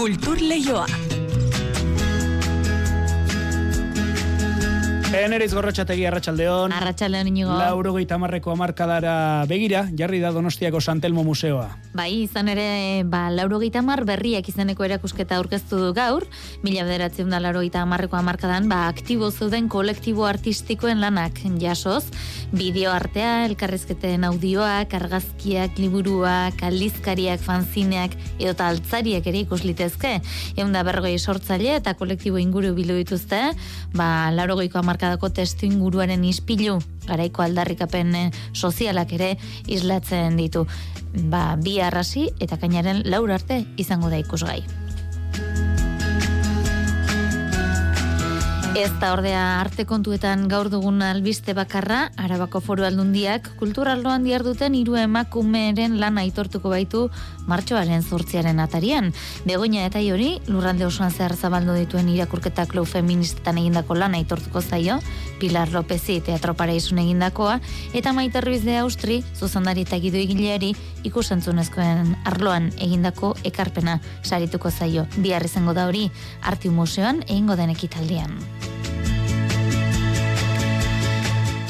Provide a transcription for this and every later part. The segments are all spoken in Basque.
Kultur Leioa. Enereiz gorrotxategi arratsaldeon. Arratsaldeon inigo. Lauro marreko amarkadara begira, jarri da Donostiako Santelmo Museoa. Bai, izan ere, ba, lauro mar berriak izaneko erakusketa aurkeztu du gaur, mila bederatzen da lauro marreko amarkadan, ba, aktibo zeuden kolektibo artistikoen lanak jasoz, bideo artea, elkarrezketen audioak, argazkiak, liburuak, aldizkariak, fanzineak, edo altzariak ere ikuslitezke. Egun da berrogei sortzaile eta kolektibo inguru bilu dituzte, ba, lauro hamarkadako testu inguruaren ispilu garaiko aldarrikapen eh, sozialak ere islatzen ditu. Ba, bi arrasi eta kainaren laur arte izango da ikusgai. Ez da ordea arte kontuetan gaur dugun albiste bakarra, Arabako Foru Aldundiak kulturaldoan diar duten hiru emakumeren lana aitortuko baitu martxoaren zortziaren atarian. Begoña eta hori lurralde osoan zehar zabaldu dituen irakurketa klau feministetan egindako lana aitortuko zaio, Pilar Lopezi teatro paraizun egindakoa, eta Maite Ruiz de Austri, zuzandari eta gidu egileari ikusentzunezkoen arloan egindako ekarpena sarituko zaio. Bihar izango da hori, Artiu Museoan egingo den ekitaldian.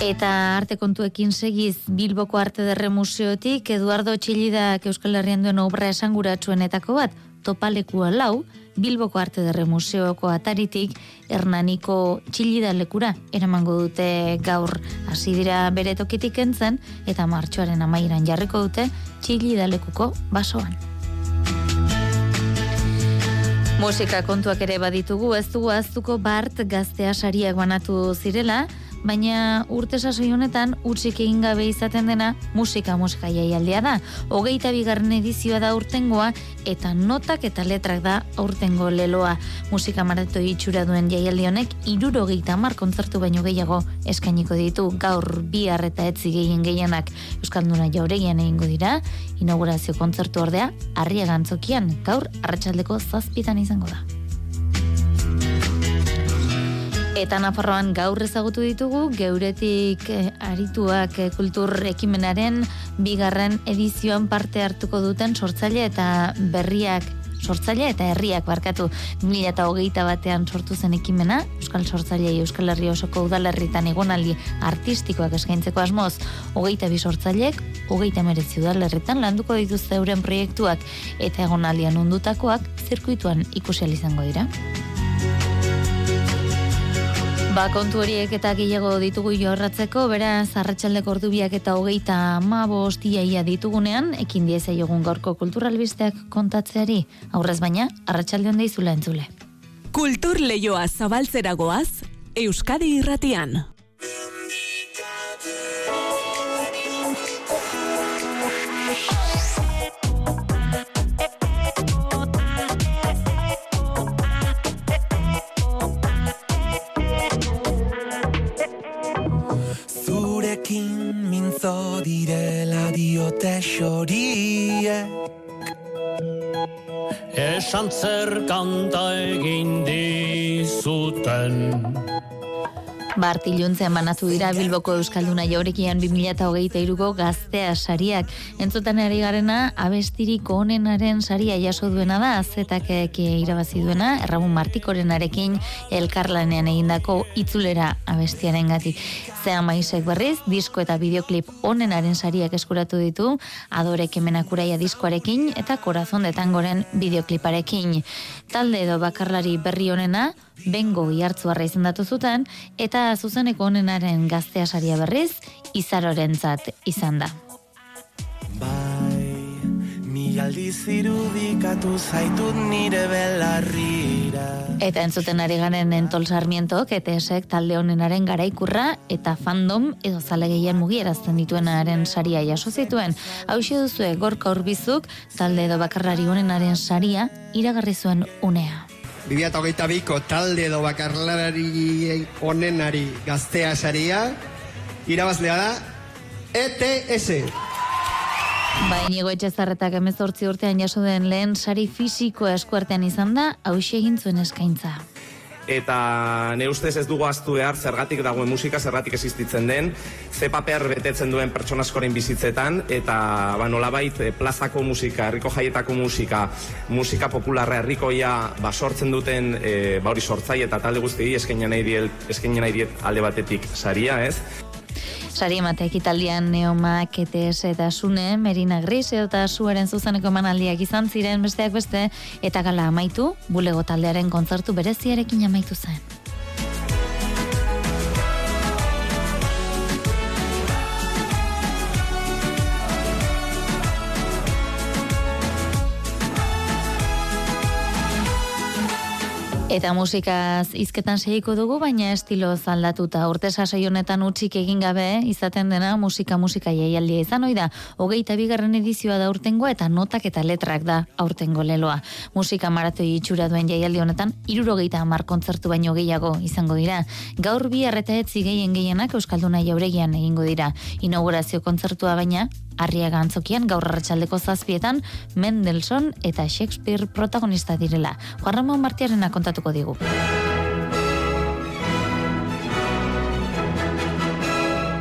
Eta arte kontuekin segiz Bilboko Arte Derre Museotik Eduardo Txillidak Euskal Herrian duen obra esanguratsuenetako bat topalekua lau Bilboko Arte Derre Museoko ataritik Hernaniko Txillida lekura eramango dute gaur hasi dira bere tokitik entzen eta martxoaren amairan jarriko dute Txillida lekuko basoan. Musika kontuak ere baditugu, ez dugu aztuko Bart gaztea sariak banatu zirela, baina urte sasoi honetan utzik egin gabe izaten dena musika musika jaialdia da. Hogeita bigarren edizioa da urtengoa eta notak eta letrak da aurtengo leloa. Musika marato itxura duen jaialdi honek iruro geita kontzertu baino gehiago eskainiko ditu gaur bi eta etzi gehien gehienak Euskalduna jauregian egingo dira. Inaugurazio kontzertu ordea, harria gantzokian, gaur arratsaldeko zazpitan izango da. Eta Nafarroan gaur ezagutu ditugu, geuretik eh, arituak eh, kultur ekimenaren bigarren edizioan parte hartuko duten sortzaile eta berriak sortzaile eta herriak barkatu mila eta hogeita batean sortu zen ekimena, Euskal Sortzaile Euskal Herri osoko udalerritan egonaldi artistikoak eskaintzeko asmoz, hogeita bi sortzaileek, hogeita merezi udalerritan landuko dituzte euren proiektuak eta egonaldian undutakoak zirkuituan ikusi izango dira. Ba, kontu horiek eta gehiago ditugu jorratzeko, beraz, arratsaldeko ordubiak eta hogeita ma bostiaia ditugunean, ekin dieza jogun gaurko kulturalbisteak kontatzeari, aurrez baina, arratsalde honda izula entzule. Kultur leioa zabaltzeragoaz, Euskadi irratian. Mintzo direla diote xorie. Esan zer kanta egin dizuten Bartiluntzean banatu dira Bilboko Euskalduna jaurekian 2008ko gaztea sariak. Entzutan ari garena, abestiriko onenaren saria jaso duena da, zetak irabazi duena, erramun martikoren arekin elkarlanean egindako itzulera abestiaren gati. Zea maizek berriz, disko eta videoklip onenaren sariak eskuratu ditu, adore kemenakuraia diskoarekin eta korazon detangoren videokliparekin. Talde edo bakarlari berri onena, bengo ihartzuarra izendatu zuten, eta zuzeneko onenaren gaztea saria berriz, izarorentzat izan da. Bai, mi aldiz irudikatu zaitut nire belarrira. Eta entzuten ari garen entol sarmiento, ketesek talde honenaren garaikurra eta fandom edo zale gehien mugierazten dituenaren saria jaso zituen. Hau duzue gorka urbizuk talde edo bakarrari honenaren saria iragarri zuen unea. 2008ko talde edo bakarlarari onenari gaztea saria, irabazlea da, ETS. Ba, inigo etxezarretak emezortzi urtean jaso den lehen sari fisiko eskuartean izan da, hausia egin zuen eskaintza. Eta ne ustez ez dugu aztu behar zergatik dagoen musika, zergatik existitzen den, ze paper betetzen duen pertsona askoren bizitzetan, eta ba, nolabait eh, plazako musika, herriko jaietako musika, musika popularra herrikoia ba, sortzen duten e, ba, hori sortzai eta talde guzti eskaini nahi diet, eskaini nahi diet alde batetik saria, ez? Sari emate ekitaldian neoma ketes eta sune, merina gris eta zuaren zuzeneko emanaldiak izan ziren besteak beste, eta gala amaitu, bulego taldearen kontzertu bereziarekin amaitu zen. Eta musikaz izketan segiko dugu, baina estilo zaldatuta urte sasai honetan utxik egin gabe izaten dena musika musika jaialdia izan oida. Hogeita bigarren edizioa da urtengoa eta notak eta letrak da aurtengo leloa. Musika maratoi itxura duen jaialdi honetan irurogeita hamar kontzertu baino gehiago izango dira. Gaur bi arreta etzi gehien gehienak Euskalduna jauregian egingo dira. Inaugurazio kontzertua baina Arriaga antzokian gaur arratsaldeko zazpietan Mendelssohn eta Shakespeare protagonista direla. Juan Ramon Martiarena kontatuko digu.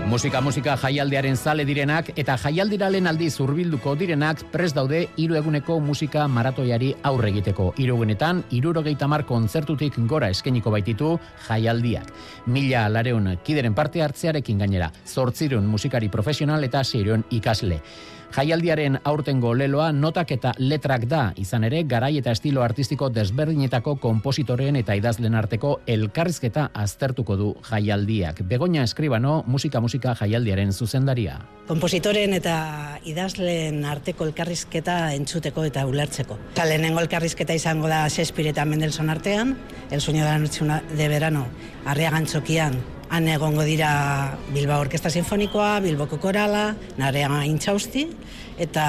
Musika musika jaialdearen zale direnak eta jaialdira lehen aldi zurbilduko direnak prest daude hiru eguneko musika maratoiari aurre egiteko. Hiru egunetan hirurogeita mar kontzertutik gora eskeniko baititu jaialdiak. Mila lareun kideren parte hartzearekin gainera. Zortzirun musikari profesional eta seireun ikasle. Jaialdiaren aurtengo leloa notak eta letrak da, izan ere garai eta estilo artistiko desberdinetako kompositoren eta idazlen arteko elkarrizketa aztertuko du jaialdiak. Begoña Eskribano, musika musika jaialdiaren zuzendaria. Kompositoren eta idazlen arteko elkarrizketa entzuteko eta ulertzeko. Eta lehenengo elkarrizketa izango da Shakespeare eta Mendelssohn artean, el sueño de la noche de verano, arriagantzokian, Han egongo dira Bilba Orkesta Sinfonikoa, Bilboko Korala, Narea Intxausti eta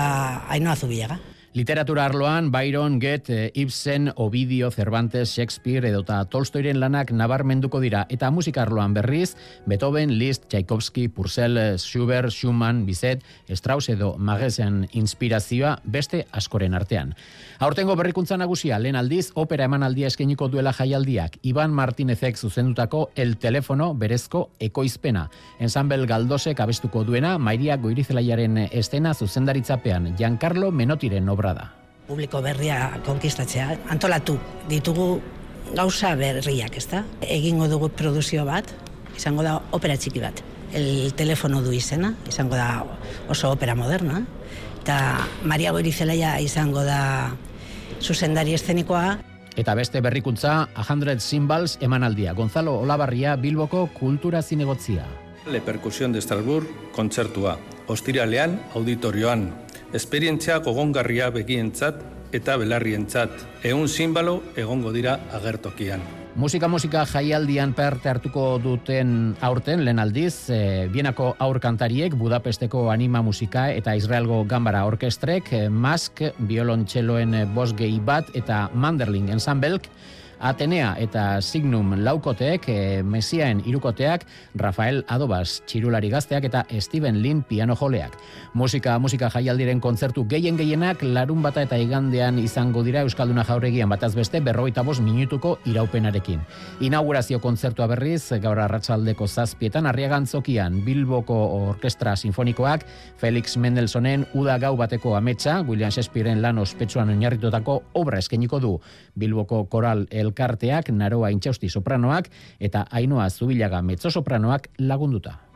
Ainoa Zubiaga. Literatura arloan, Byron, Goethe, Ibsen, Ovidio, Cervantes, Shakespeare edota Tolstoiren lanak nabarmenduko dira. Eta musika arloan berriz, Beethoven, Liszt, Tchaikovsky, Purcell, Schubert, Schumann, Bizet, Strauss edo Magesen inspirazioa beste askoren artean. Aurtengo berrikuntza nagusia, lehen aldiz, opera emanaldia eskeniko duela jaialdiak, Iban Martinezek zuzendutako El Telefono berezko ekoizpena. Ensamble Galdosek abestuko duena, Mairia Goirizelaiaren estena zuzendaritzapean, Giancarlo Menotiren obra da. Publiko berria konkistatzea, antolatu ditugu gauza berriak, ezta? Egingo dugu produzio bat, izango da opera txiki bat. El telefono du izena, izango da oso opera moderna. Eta Maria Goirizelaia izango da zuzendari eszenikoa. Eta beste berrikuntza, A Hundred Symbols emanaldia. Gonzalo Olabarria, Bilboko kultura zinegotzia. Le Percusión de Estrasburg, kontzertua. Ostiralean, auditorioan. Esperientzia gogongarria begientzat eta belarrientzat. Egun simbalo egongo dira agertokian. Musika musika jaialdian parte hartuko duten aurten lehen aldiz, e, Bienako aurkantariek Budapesteko anima musika eta Israelgo gambara orkestrek, e, Mask, biolontxeloen bos gehi bat eta Manderling ensambelk, Atenea eta Signum laukoteek, e, Mesiaen irukoteak, Rafael Adobas txirulari gazteak eta Steven Lin piano joleak. Musika, musika jaialdiren kontzertu gehien gehienak larun bata eta igandean izango dira Euskalduna jauregian bataz beste berroita bos minutuko iraupenarekin. Inaugurazio kontzertua berriz, gaur arratsaldeko zazpietan, arriagantzokian Bilboko Orkestra Sinfonikoak, Felix Mendelssohnen Uda Gau bateko ametsa, William Shakespeareen lan ospetsuan oinarritutako obra eskeniko du Bilboko Koral El elkarteak naroa intxausti sopranoak eta ainoa zubilaga mezzo sopranoak lagunduta.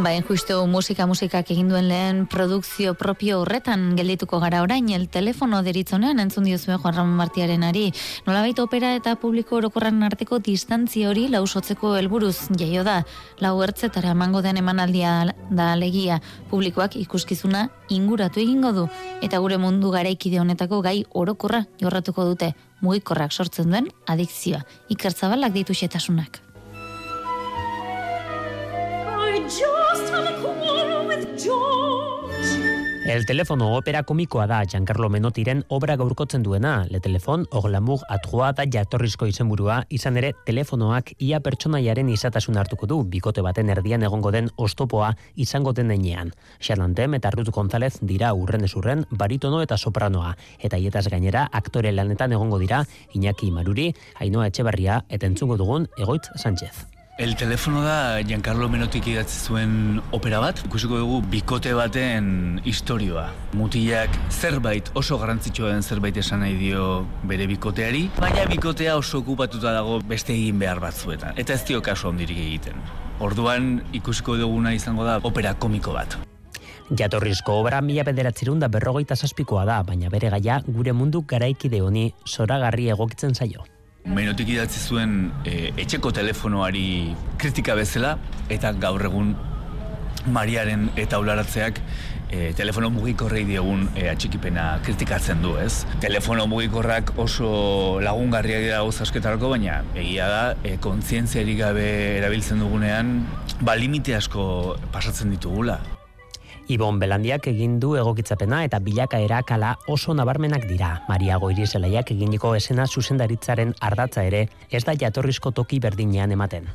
Bain justu musika musikak egin duen lehen produkzio propio horretan geldituko gara orain el telefono deritzonean entzun diozue Juan Ramon Martiaren ari. Nolabait opera eta publiko orokorran arteko distantzia hori lausotzeko helburuz jaio da. Lau ertzetara emango den emanaldia da legia publikoak ikuskizuna inguratu egingo du eta gure mundu garaikide honetako gai orokorra jorratuko dute mugikorrak sortzen duen adikzioa. Ikertzabalak ditu xetasunak. El telefono opera komikoa da Giancarlo Menotiren obra gaurkotzen duena. Le telefon, oglamur atrua da jatorrizko izenburua, izan ere telefonoak ia pertsonaiaren izatasun hartuko du, bikote baten erdian egongo den ostopoa izango den enean. Xalantem eta Ruth González dira urren esurren, baritono eta sopranoa. Eta hietaz gainera, aktore lanetan egongo dira, Iñaki Maruri, Ainoa Etxebarria, eta entzungo dugun, Egoitz Sánchez. El telefono da Giancarlo Menotik idatzi zuen opera bat. Ikusiko dugu bikote baten historioa. Mutilak zerbait oso garrantzitsua den zerbait esan nahi dio bere bikoteari, baina bikotea oso okupatuta dago beste egin behar batzuetan. Eta ez dio kasu handirik egiten. Orduan ikusiko duguna izango da opera komiko bat. Jatorrizko obra mila bederatzerun da berrogeita zazpikoa da, baina bere gaia gure mundu garaikide honi zoragarri egokitzen zaio. Menotik idatzi zuen e, etxeko telefonoari kritika bezala eta gaur egun Mariaren eta ularatzeak e, telefono mugikorrei diogun e, atxikipena kritikatzen du, ez? Telefono mugikorrak oso lagungarriak dira gauz asketarako, baina egia da, e, kontzientziarik gabe erabiltzen dugunean, ba limite asko pasatzen ditugula. Ibon Belandiak egin du egokitzapena eta bilakaera kala oso nabarmenak dira. Maria Goirizelaiak eginiko esena zuzendaritzaren ardatza ere ez da jatorrizko toki berdinean ematen.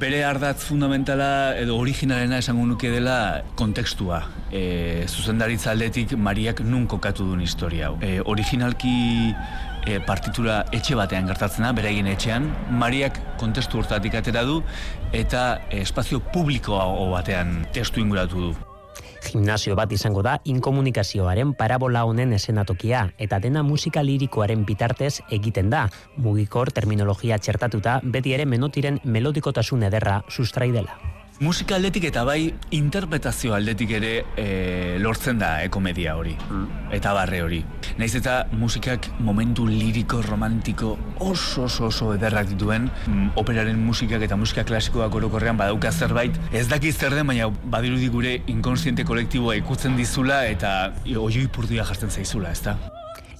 Bere ardatz fundamentala edo originalena esango nuke dela kontekstua. E, zuzendaritza aldetik Mariak nun kokatu duen historia hau. E, originalki e, partitura etxe batean gertatzen da, beraien etxean, Mariak kontestu hortatik atera du eta espazio publikoa batean testu inguratu du. Gimnasio bat izango da inkomunikazioaren parabola honen esenatokia eta dena musika lirikoaren bitartez egiten da. Mugikor terminologia txertatuta beti ere menotiren melodikotasun ederra sustrai dela. Musika aldetik eta bai interpretazio aldetik ere e, lortzen da e, komedia hori. Mm. Eta barre hori. Naiz eta musikak momentu liriko, romantiko oso oso oso ederrak dituen mm, operaren musikak eta musika klasikoak orokorrean badauka zerbait. Ez dakiz zer den, baina badirudi gure inkonsiente kolektiboa ikutzen dizula eta oioi purdia jartzen zaizula, ezta?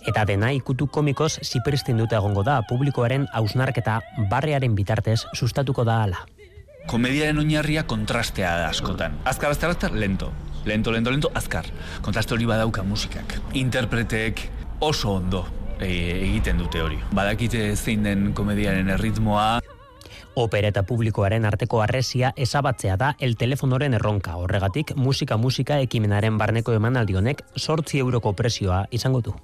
Eta dena ikutu komikoz ziperistin dute egongo da publikoaren hausnarketa barrearen bitartez sustatuko da ala komediaren oinarria kontrastea da askotan. Azkar, azkar, azkar, lento. Lento, lento, lento, azkar. Kontraste hori badauka musikak. Interpreteek oso ondo e, egiten dute hori. Badakite zein den komediaren erritmoa. Opera eta publikoaren arteko arresia ezabatzea da el telefonoren erronka. Horregatik, musika musika ekimenaren barneko emanaldi honek sortzi euroko presioa izango du.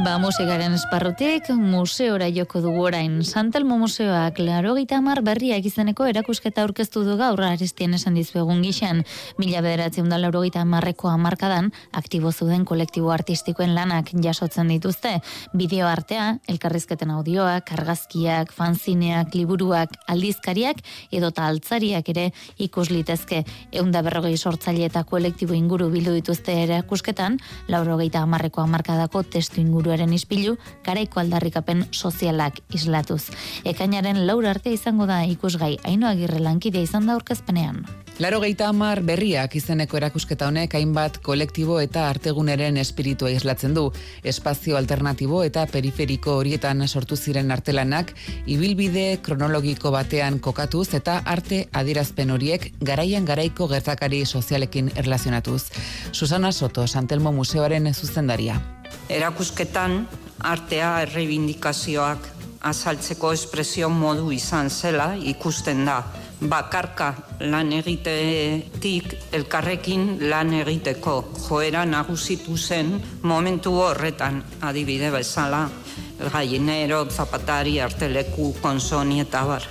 Ba, musikaren esparrutik, museora joko dugu orain. Santelmo Museoak laro mar berriak izeneko erakusketa aurkeztu du gaur aristien esan dizuegun gixan. Mila bederatzen da laro marreko amarkadan, aktibo zuden kolektibo artistikoen lanak jasotzen dituzte. Bideo artea, elkarrizketen audioak, argazkiak, fanzineak, liburuak, aldizkariak, edota altzariak ere ikus litezke. Eunda berrogei sortzaile eta kolektibo inguru bildu dituzte erakusketan, lauro geita amarreko amarkadako testu inguru inguruaren ispilu, garaiko aldarrikapen sozialak islatuz. Ekainaren laur arte izango da ikusgai, haino agirre lankidea izan da aurkezpenean. Laro geita amar berriak izeneko erakusketa honek hainbat kolektibo eta arteguneren espiritua islatzen du. Espazio alternatibo eta periferiko horietan sortu ziren artelanak, ibilbide kronologiko batean kokatuz eta arte adirazpen horiek garaian garaiko gertakari sozialekin erlazionatuz. Susana Soto, Santelmo Museoaren zuzendaria. Erakusketan artea erreibindikazioak azaltzeko espresio modu izan zela ikusten da. Bakarka lan egitetik elkarrekin lan egiteko joera nagusitu zen momentu horretan adibide bezala gainero, zapatari, arteleku, konsoni eta bar.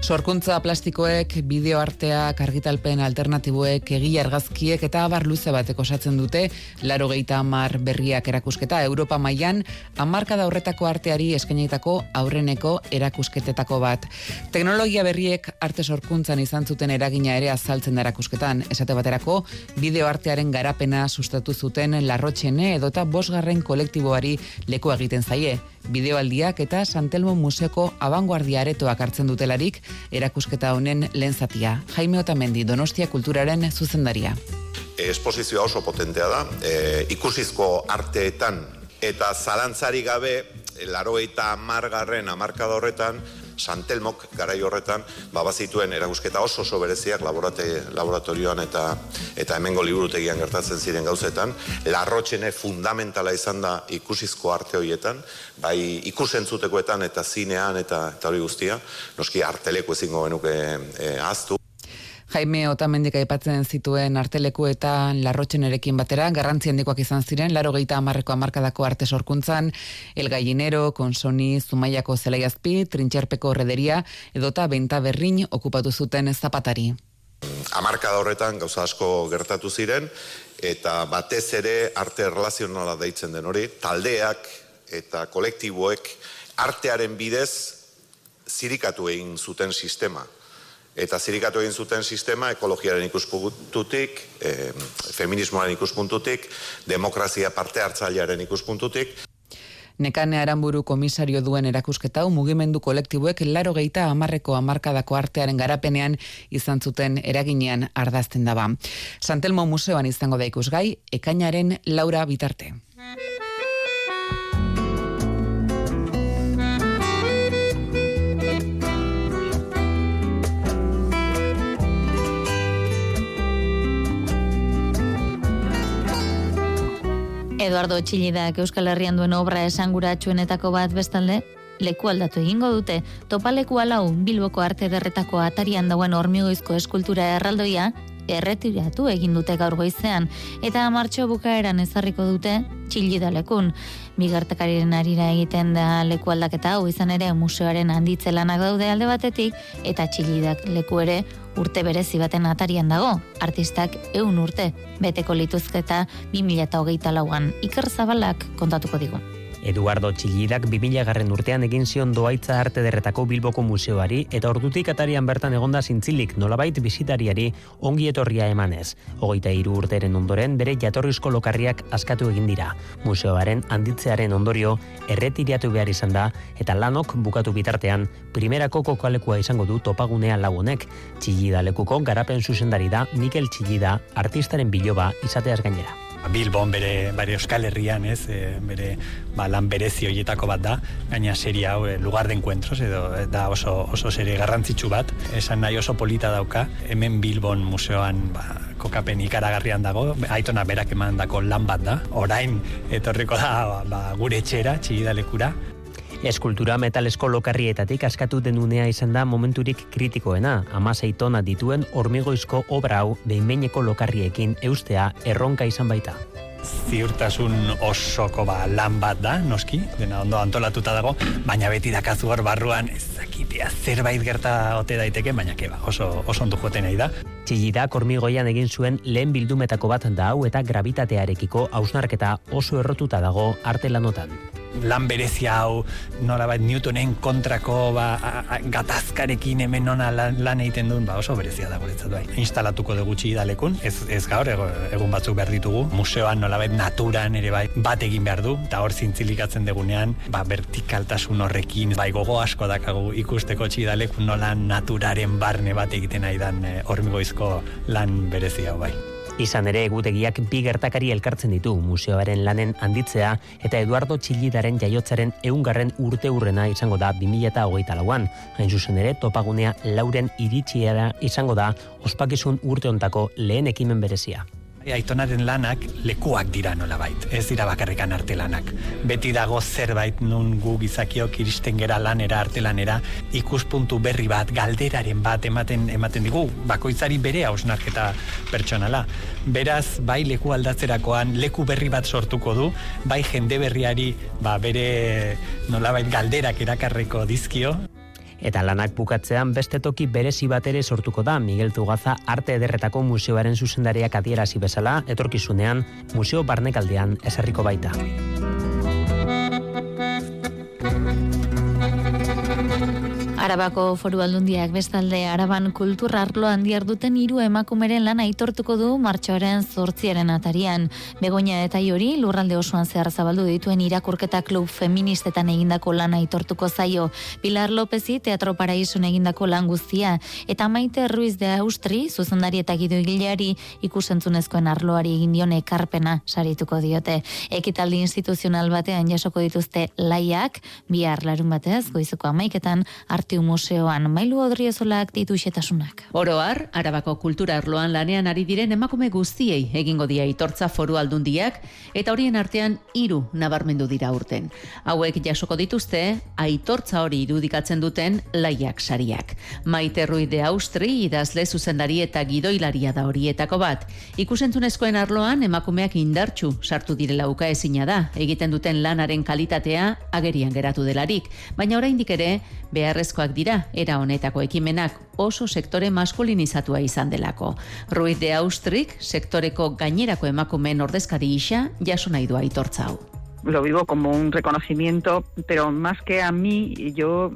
Sorkuntza plastikoek, bideoarteak, argitalpen alternatiboek, egia argazkiek eta abar luze batek osatzen dute, laro geita amar berriak erakusketa Europa mailan amarka da horretako arteari eskainitako aurreneko erakusketetako bat. Teknologia berriek arte sorkuntzan izan zuten eragina ere azaltzen da erakusketan, esate baterako bideoartearen garapena sustatu zuten larrotxene edota bosgarren kolektiboari leku egiten zaie. Bideoaldiak eta Santelmo Museoko abanguardia aretoak hartzen dutelarik, erakusketa honen lehen zatia. Jaime Otamendi, Donostia Kulturaren zuzendaria. Esposizioa oso potentea da, e, ikusizko arteetan eta zalantzari gabe, laro eta margarren amarkada horretan, Santelmok garai horretan ba bazituen erakusketa oso oso bereziak laborate, laboratorioan eta eta hemengo liburutegian gertatzen ziren gauzetan. Larrotxene fundamentala izan da ikusizko arte horietan, bai ikusentzutekoetan eta zinean eta eta hori guztia, noski arteleko ezingo genuke e, aztu. Jaime Otamendik aipatzen zituen arteleku eta larrotxenerekin batera, garrantzi handikoak izan ziren, laro gehieta amarreko amarkadako arte sorkuntzan, El Gallinero, Konsoni, Zumaiako Zelaiazpi, Trintxerpeko Rederia, edota Benta Berrin okupatu zuten zapatari. Amarkada horretan gauza asko gertatu ziren, eta batez ere arte erlazionala deitzen den hori, taldeak eta kolektiboek artearen bidez zirikatu egin zuten sistema eta zirikatu egin zuten sistema ekologiaren ikuspuntutik, e, feminismoaren ikuspuntutik, demokrazia parte hartzailearen ikuspuntutik. Nekane Aramburu komisario duen erakusketa mugimendu kolektiboek laro geita amarreko amarkadako artearen garapenean izan zuten eraginean ardazten daba. Santelmo Museoan izango da ikusgai, ekainaren laura bitarte. Eduardo Txilidak Euskal Herrian duen obra esanguratsuenetako bat bestalde, leku aldatu egingo dute, topaleku alau Bilboko arte derretako atarian dauen hormigoizko eskultura erraldoia, erretiratu egin dute gaur goizean, eta martxo bukaeran ezarriko dute txilidalekun. Bigartakariren arira egiten da leku aldaketa hau izan ere museoaren handitzelanak daude alde batetik, eta txilidak leku ere urte berezi baten atarian dago, artistak eun urte, beteko lituzketa 2008 lauan, Iker Zabalak kontatuko digu. Eduardo Txillidak 2000 garren urtean egin zion doaitza arte derretako Bilboko museoari eta ordutik atarian bertan egonda zintzilik nolabait bizitariari ongi etorria emanez. Hogeita hiru urteren ondoren bere jatorrizko lokarriak askatu egin dira. Museoaren handitzearen ondorio erretiriatu behar izan da eta lanok bukatu bitartean primerako kokalekua izango du topagunea lagunek. Txillida lekuko garapen zuzendari da Mikel Txillida artistaren biloba izateaz gainera. Bilbon bere, bere Euskal Herrian, ez, e, bere ba, lan berezi hoietako bat da, gaina serie hau e, lugar de encuentros, edo e, da oso, oso serie garrantzitsu bat, esan nahi oso polita dauka, hemen Bilbon museoan ba, kokapen ikaragarrian dago, aitona berak eman dako lan bat da, orain etorriko da ba, gure etxera, txigidalekura, Eskultura metalesko lokarrietatik askatu denunea izan da momenturik kritikoena, amasei tona dituen hormigoizko obra hau behinbeineko lokarriekin eustea erronka izan baita. Ziurtasun osoko ba, lan bat da, noski, dena ondo antolatuta dago, baina beti dakazu hor barruan, ezakitea zerbait gerta ote daiteke, baina keba, oso, oso ondu joten nahi da. Txillidak hormigoian egin zuen lehen bildumetako bat da hau eta gravitatearekiko hausnarketa oso errotuta dago arte lanotan lan berezia hau nolabait Newtonen kontrako ba, gatazkarekin hemen nona lan, egiten duen ba, oso berezia da guretzat bai. Instalatuko dugu idalekun, ez, ez gaur egun batzuk behar ditugu, museoan nolabait naturan ere bai bat egin behar du, eta hor zintzilikatzen degunean, ba, vertikaltasun horrekin, bai gogo asko dakagu ikusteko txidalekun nola naturaren barne bat egiten aidan e, hormigoizko lan berezia bai. Izan ere egutegiak bi gertakari elkartzen ditu museoaren lanen handitzea eta Eduardo Txillidaren jaiotzaren eungarren urte urrena izango da 2008 lauan. Hain zuzen ere topagunea lauren iritsiera izango da ospakizun urte ontako lehen ekimen berezia. Aitonaren lanak lekuak dira nola bait, ez dira bakarrikan arte lanak. Beti dago zerbait nun gu gizakiok iristen gera lanera arte lanera, ikuspuntu berri bat, galderaren bat ematen ematen digu, bakoitzari bere hausnarketa pertsonala. Beraz, bai leku aldatzerakoan, leku berri bat sortuko du, bai jende berriari ba, bere nolabait galderak erakarreko dizkio, Eta lanak bukatzean beste toki berezi bat ere sortuko da Miguel Tugaza Arte Ederretako Museoaren zuzendariak adierazi bezala, etorkizunean Museo Barnekaldean esarriko baita. Arabako foru aldundiak bestalde Araban kultur arlo handiar duten hiru emakumeren lana aitortuko du martxoaren zortziaren atarian. Begoña eta Iori lurralde osoan zehar zabaldu dituen irakurketa klub feministetan egindako lana aitortuko zaio. Pilar Lopezi Teatro Paraison egindako lan guztia eta Maite Ruiz de Austri zuzendari eta gido igileari ikusentzunezkoen arloari egin dion ekarpena sarituko diote. Ekitaldi instituzional batean jasoko dituzte laiak, bihar larun batez, goizuko amaiketan, Artiu Museoan. Mailu Odriozolak ditu xetasunak. Oroar, Arabako kultura arloan lanean ari diren emakume guztiei egingo dia itortza foru aldundiak eta horien artean hiru nabarmendu dira urten. Hauek jasoko dituzte aitortza hori irudikatzen duten laiak sariak. Maite Rui de Austri idazle zuzendari eta gidoilaria da horietako bat. Ikusentzunezkoen arloan emakumeak indartxu sartu direla uka ezina da, egiten duten lanaren kalitatea agerian geratu delarik, baina oraindik ere beharrezkoak dira era honetako ekimenak oso sektore maskulinizatua izan delako. Ruiz de Austrik sektoreko gainerako emakumeen ordezkari isa jaso nahi du aitortza hau. Lo vivo como un reconocimiento, pero más que a mí, yo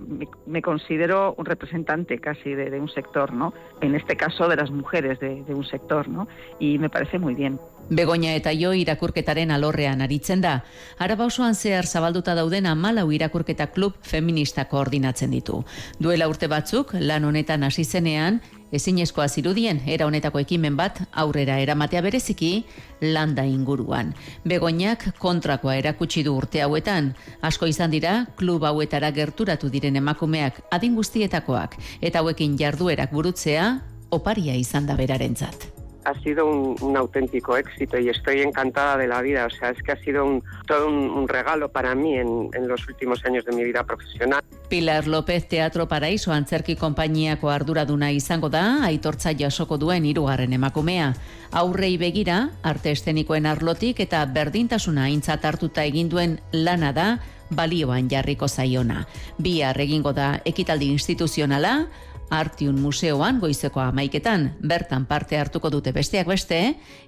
me, considero un representante casi de, de un sector, ¿no? En este caso de las mujeres de, de un sector, ¿no? Y me parece muy bien. Begoña eta jo irakurketaren alorrean aritzen da. Araba osoan zehar zabalduta dauden amalau irakurketa klub feminista koordinatzen ditu. Duela urte batzuk, lan honetan hasi zenean, ezinezkoa zirudien era honetako ekimen bat aurrera eramatea bereziki landa inguruan. Begoñak kontrakoa erakutsi du urte hauetan. Asko izan dira, klub hauetara gerturatu diren emakumeak adin guztietakoak eta hauekin jarduerak burutzea oparia izan da berarentzat. Ha sido un, un, auténtico éxito y estoy encantada de la vida. O sea, es que ha sido un, todo un, un regalo para mí en, en, los últimos años de mi vida profesional. Pilar López Teatro Paraíso antzerki konpainiako arduraduna izango da, aitortza jasoko duen hirugarren emakumea. Aurrei begira, arte estenikoen arlotik eta berdintasuna aintzat hartuta egin duen lana da, balioan jarriko zaiona. Bihar egingo da ekitaldi instituzionala, Artiun Museoan goizeko amaiketan, bertan parte hartuko dute besteak beste,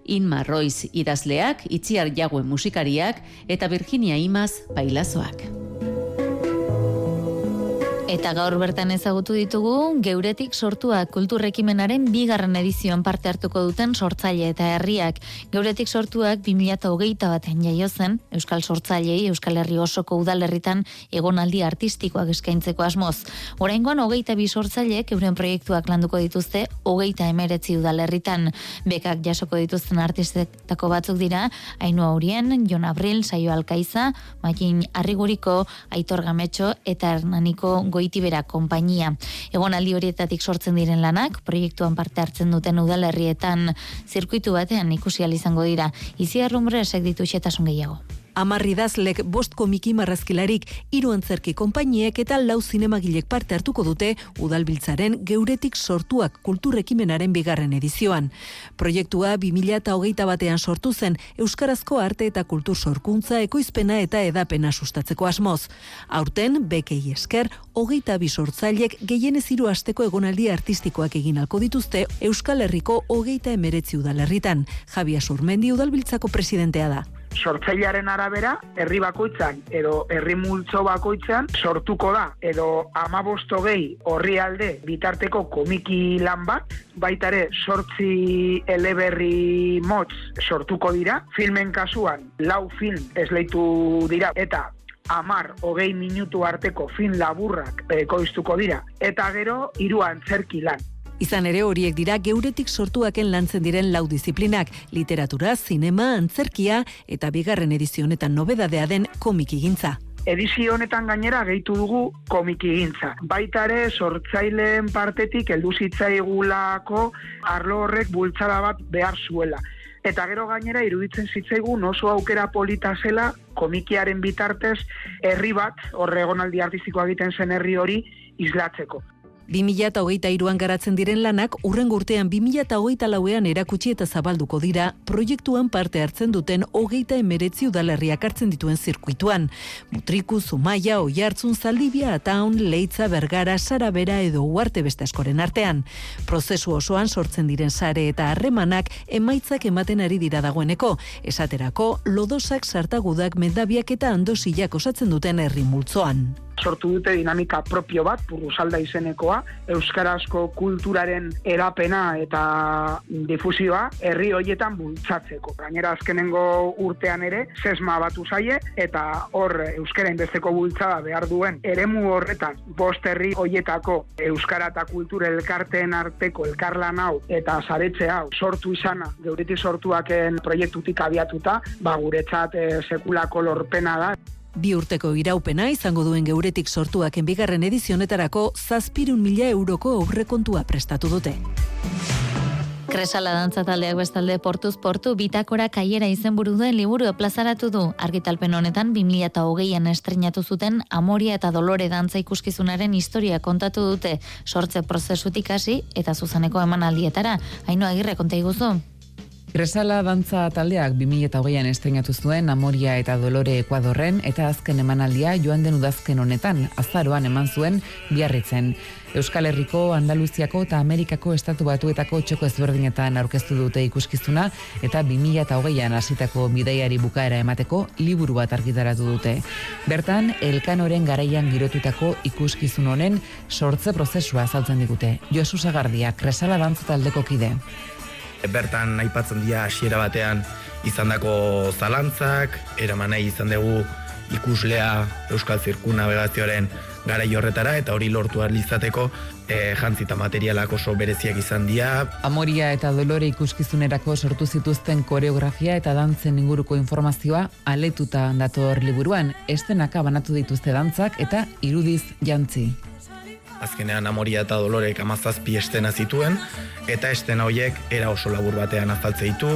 Inma Roiz idazleak, Itziar Jaguen musikariak eta Virginia Imaz bailazoak. Eta gaur bertan ezagutu ditugu, geuretik sortua kulturrekimenaren bigarren edizioan parte hartuko duten sortzaile eta herriak. Geuretik sortuak 2008 batean jaio zen, Euskal Sortzailei Euskal Herri osoko udalerritan egonaldi artistikoak eskaintzeko asmoz. Oraingoan hogeita bi sortzaileek euren proiektuak landuko dituzte hogeita emeretzi udalerritan. Bekak jasoko dituzten artistetako batzuk dira, Ainua Aurien, Jon Abril, Saio Alkaiza, Makin Arriguriko, Aitor Gametxo eta Hernaniko goitibera konpainia. Egonaldi horietatik sortzen diren lanak, proiektuan parte hartzen duten udalerrietan zirkuitu batean ikusi izango dira. Izia rumbresek ditu xetasun gehiago. Amarridazlek bost komiki marrazkilarik, hiru antzerki konpainiek eta lau zinemagilek parte hartuko dute udalbiltzaren geuretik sortuak kulturrekimenaren bigarren edizioan. Proiektua 2008 batean sortu zen Euskarazko arte eta kultur sorkuntza ekoizpena eta edapena sustatzeko asmoz. Aurten, bekei esker, hogeita bi sortzailek gehienez hiru asteko egonaldi artistikoak egin alko dituzte Euskal Herriko hogeita emeretzi udalerritan. Javier Surmendi udalbiltzako presidentea da sortzailearen arabera, herri bakoitzan edo herri multzo bakoitzan sortuko da. Edo amabosto gehi horri alde bitarteko komiki lan bat, baita ere sortzi eleberri motz sortuko dira, filmen kasuan lau film esleitu dira eta amar hogei minutu arteko film laburrak ekoiztuko dira. Eta gero hiru antzerki lan. Izan ere horiek dira geuretik sortuaken lantzen diren lau disiplinak, literatura, zinema, antzerkia eta bigarren edizionetan nobedadea den komikigintza. Edizio honetan gainera gehitu dugu komikigintza. Baita ere sortzaileen partetik heldu zitzaigulako arlo horrek bultzada bat behar zuela. Eta gero gainera iruditzen zitzaigun oso aukera polita zela komikiaren bitartez herri bat, horre egonaldi artistikoa egiten zen herri hori, islatzeko. 2008an garatzen diren lanak urren urtean 2008 lauean erakutsi eta zabalduko dira proiektuan parte hartzen duten hogeita emeretzi udalerriak hartzen dituen zirkuituan. Mutriku, Zumaia, Oiartzun, Zaldibia, Ataun, Leitza, Bergara, Sarabera edo Uarte beste askoren artean. Prozesu osoan sortzen diren sare eta harremanak emaitzak ematen ari dira dagoeneko. Esaterako, lodosak sartagudak mendabiak eta andosiak osatzen duten herri multzoan sortu dute dinamika propio bat, purrusalda izenekoa, euskarazko kulturaren erapena eta difusioa herri hoietan bultzatzeko. Gainera azkenengo urtean ere, sesma batu zaie, eta hor euskara inbesteko bultzada behar duen eremu horretan, bost herri hoietako euskara eta kultura elkarteen arteko elkarlan hau eta zaretze hau sortu izana, geuretik sortuaken proiektutik abiatuta, ba guretzat e, sekulako lorpena da. Bi urteko iraupena izango duen geuretik sortuak bigarren edizionetarako zazpirun mila euroko aurrekontua prestatu dute. Kresala dantza taldeak bestalde portuz portu bitakora kaiera izenburu duen liburu plazaratu du. Argitalpen honetan 2008an estrenatu zuten Amoria eta Dolore dantza ikuskizunaren historia kontatu dute sortze prozesutik hasi eta zuzeneko emanaldietara. Haino agirre konta iguzu. Kresala dantza taldeak 2008an estrenatu zuen Amoria eta Dolore Ekuadorren eta azken emanaldia joan den udazken honetan, azaroan eman zuen biarritzen. Euskal Herriko, Andaluziako eta Amerikako estatu batuetako txoko ezberdinetan aurkeztu dute ikuskizuna eta 2008an hasitako bidaiari bukaera emateko liburu bat argitaratu dute. Bertan, elkanoren garaian girotutako ikuskizun honen sortze prozesua azaltzen digute. Josu Sagardia, Kresala dantza taldeko kide. Bertan aipatzen dira hasiera batean izandako zalantzak, eraman nahi izan dugu ikuslea Euskal Zirku Navegazioaren garai horretara eta hori lortu ahal izateko e, jantzi eta materialak oso bereziak izan dira. Amoria eta Dolore ikuskizunerako sortu zituzten koreografia eta dantzen inguruko informazioa aletuta dator liburuan, estenaka banatu dituzte dantzak eta irudiz jantzi. Azkenean Amoria eta Dolorek amazazpi estena zituen, eta estena horiek era oso labur batean azaltze ditu,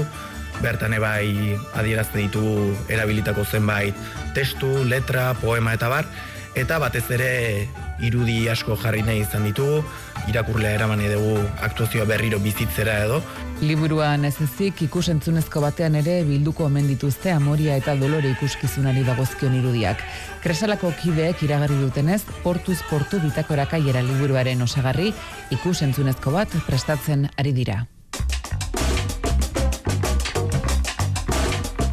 bertan ebai adierazte ditu erabilitako zenbait testu, letra, poema eta bar, eta batez ere irudi asko jarri nahi izan ditugu, irakurlea eraman dugu aktuazioa berriro bizitzera edo. Liburuan ez ezik ikusentzunezko batean ere bilduko omen dituzte Amoria eta Dolore ikuskizunari dagozkion irudiak. Kresalako kideek iragarri dutenez, portuz portu bitakora kaiera liburuaren osagarri ikusentzunezko bat prestatzen ari dira.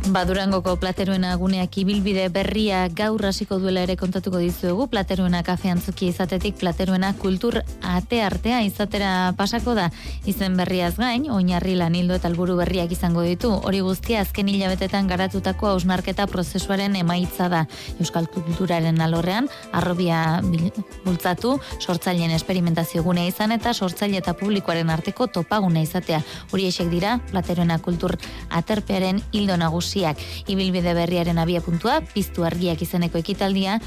Badurangoko plateruena guneak ibilbide berria gaur hasiko duela ere kontatuko dizuegu. Plateruena kafe antzuki izatetik plateruena kultur ate artea izatera pasako da. Izen berriaz gain, oinarri lan hildo eta alburu berriak izango ditu. Hori guztia azken hilabetetan garatutako hausnarketa prozesuaren emaitza da. Euskal kulturaren alorrean, arrobia bultzatu, sortzaileen esperimentazio gune izan eta sortzaile eta publikoaren arteko topagune izatea. Hori esek dira, plateruena kultur aterpearen hildo nagusiak. Ibilbide berriaren abia puntua, piztu argiak izeneko ekitaldia,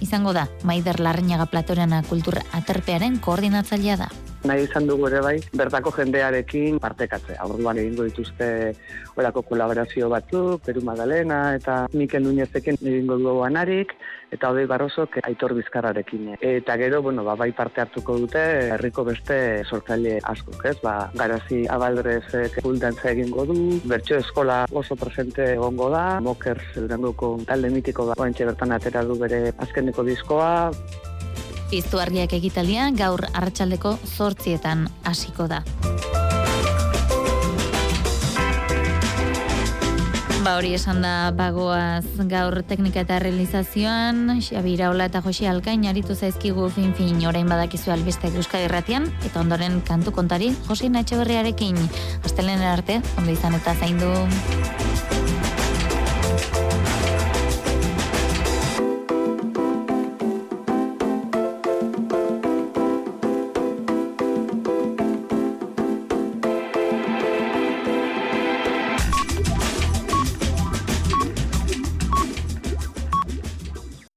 izango da, Maider Larreñaga Plateruena kultur aterpearen koordinatzailea da. nahi izan dugu ere bai, bertako jendearekin partekatzea. Orduan egingo dituzte orako kolaborazio batzuk, Peru Madalena eta Mikel Nuñezekin egingo dugu anarik, eta Odei Barrosok Aitor Bizkarrarekin. Eta gero, bueno, ba, bai parte hartuko dute herriko beste sortzaile askok, ez? Ba, garazi abaldrezek kultantza egingo du, bertso eskola oso presente egongo da, Mokers Durangoko talde mitiko da, oantxe bertan atera du bere azkeneko diskoa, Piztu argiak ekitaldia gaur arratsaldeko zortzietan hasiko da. Ba hori esan da bagoaz gaur teknika eta realizazioan, Xabi Iraola eta Josi Alkain aritu zaizkigu fin fin orain badakizu albistek Euskadi Irratian eta ondoren kantu kontari Josi Etxeberriarekin. Astelenen arte, ondo izan eta zaindu.